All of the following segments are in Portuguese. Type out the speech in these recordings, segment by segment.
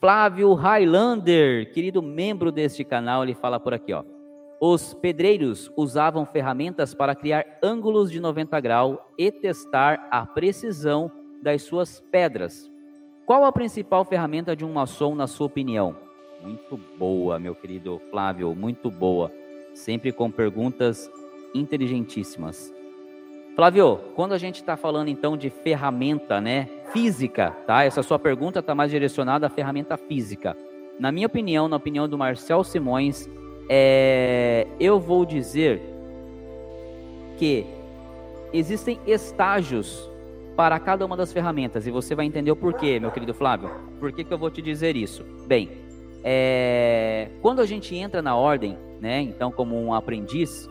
Flávio Highlander, querido membro deste canal, ele fala por aqui, ó. Os pedreiros usavam ferramentas para criar ângulos de 90 graus e testar a precisão das suas pedras. Qual a principal ferramenta de um maçom, na sua opinião? Muito boa, meu querido Flávio, muito boa. Sempre com perguntas inteligentíssimas. Flávio, quando a gente está falando então de ferramenta, né, física, tá? Essa sua pergunta está mais direcionada à ferramenta física. Na minha opinião, na opinião do Marcel Simões, é, eu vou dizer que existem estágios para cada uma das ferramentas e você vai entender o porquê, meu querido Flávio. Por que, que eu vou te dizer isso? Bem, é, quando a gente entra na ordem, né, então como um aprendiz,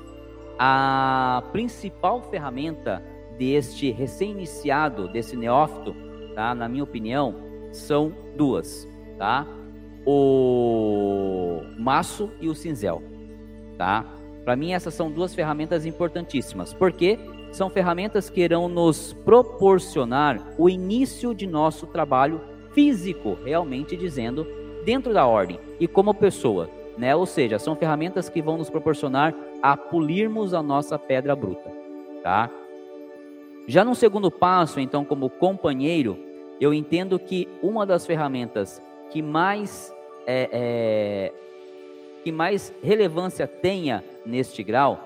a principal ferramenta deste recém-iniciado, desse neófito, tá, na minha opinião, são duas, tá? o maço e o cinzel, tá? Para mim essas são duas ferramentas importantíssimas, porque são ferramentas que irão nos proporcionar o início de nosso trabalho físico, realmente dizendo, dentro da ordem e como pessoa, né? Ou seja, são ferramentas que vão nos proporcionar a polirmos a nossa pedra bruta, tá? Já no segundo passo, então, como companheiro, eu entendo que uma das ferramentas que mais é, é, que mais relevância tenha neste grau,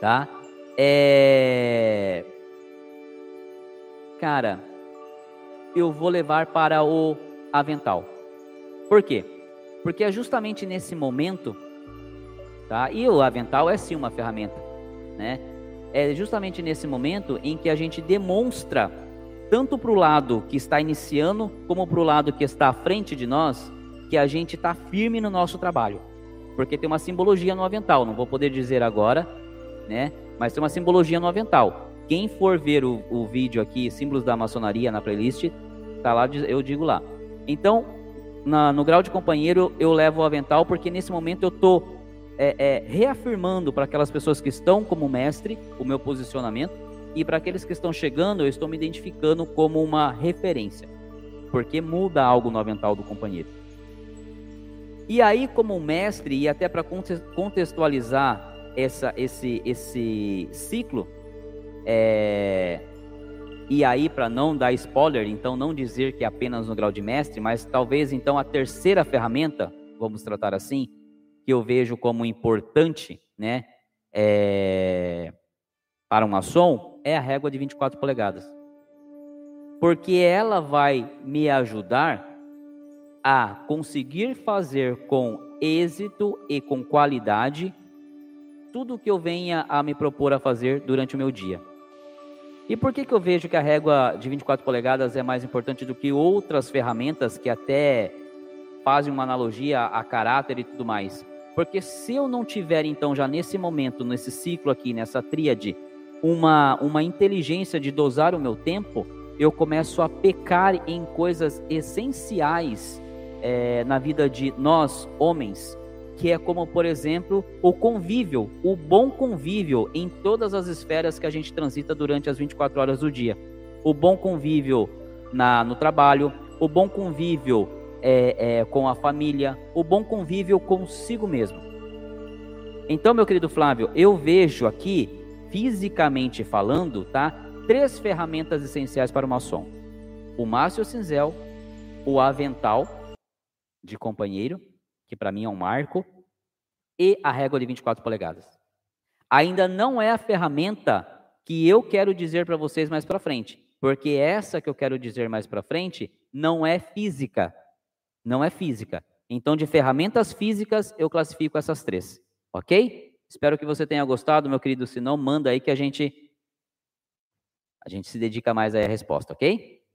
tá? É, cara, eu vou levar para o avental. Por quê? Porque é justamente nesse momento, tá? E o avental é sim uma ferramenta, né? É justamente nesse momento em que a gente demonstra tanto para o lado que está iniciando como para o lado que está à frente de nós que a gente está firme no nosso trabalho. Porque tem uma simbologia no avental, não vou poder dizer agora, né? Mas tem uma simbologia no avental. Quem for ver o, o vídeo aqui, símbolos da maçonaria na playlist, tá lá, eu digo lá. Então, na, no grau de companheiro, eu levo o avental porque nesse momento eu estou é, é, reafirmando para aquelas pessoas que estão como mestre o meu posicionamento e para aqueles que estão chegando, eu estou me identificando como uma referência, porque muda algo no avental do companheiro. E aí, como mestre, e até para contextualizar essa, esse, esse ciclo, é... e aí para não dar spoiler, então não dizer que é apenas no grau de mestre, mas talvez então a terceira ferramenta, vamos tratar assim, que eu vejo como importante, né, é... para um maçom, é a régua de 24 polegadas. Porque ela vai me ajudar a conseguir fazer com êxito e com qualidade tudo que eu venha a me propor a fazer durante o meu dia. E por que, que eu vejo que a régua de 24 polegadas é mais importante do que outras ferramentas que até fazem uma analogia a caráter e tudo mais? Porque se eu não tiver, então, já nesse momento, nesse ciclo aqui, nessa tríade, uma, uma inteligência de dosar o meu tempo, eu começo a pecar em coisas essenciais é, na vida de nós, homens, que é como, por exemplo, o convívio, o bom convívio em todas as esferas que a gente transita durante as 24 horas do dia. O bom convívio na, no trabalho, o bom convívio é, é, com a família, o bom convívio consigo mesmo. Então, meu querido Flávio, eu vejo aqui, fisicamente falando, tá? Três ferramentas essenciais para o maçom: o Márcio Cinzel, o avental de companheiro, que para mim é um marco, e a régua de 24 polegadas. Ainda não é a ferramenta que eu quero dizer para vocês mais para frente, porque essa que eu quero dizer mais para frente não é física. Não é física. Então, de ferramentas físicas, eu classifico essas três. Ok? Espero que você tenha gostado, meu querido. Se não, manda aí que a gente a gente se dedica mais aí à resposta, ok?